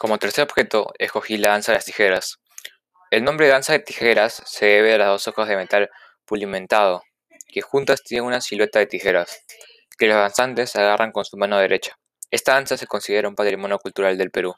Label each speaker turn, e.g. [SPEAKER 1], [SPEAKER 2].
[SPEAKER 1] Como tercer objeto, escogí la danza de las tijeras. El nombre de danza de tijeras se debe a las dos hojas de metal pulimentado, que juntas tienen una silueta de tijeras, que los danzantes agarran con su mano derecha. Esta danza se considera un patrimonio cultural del Perú.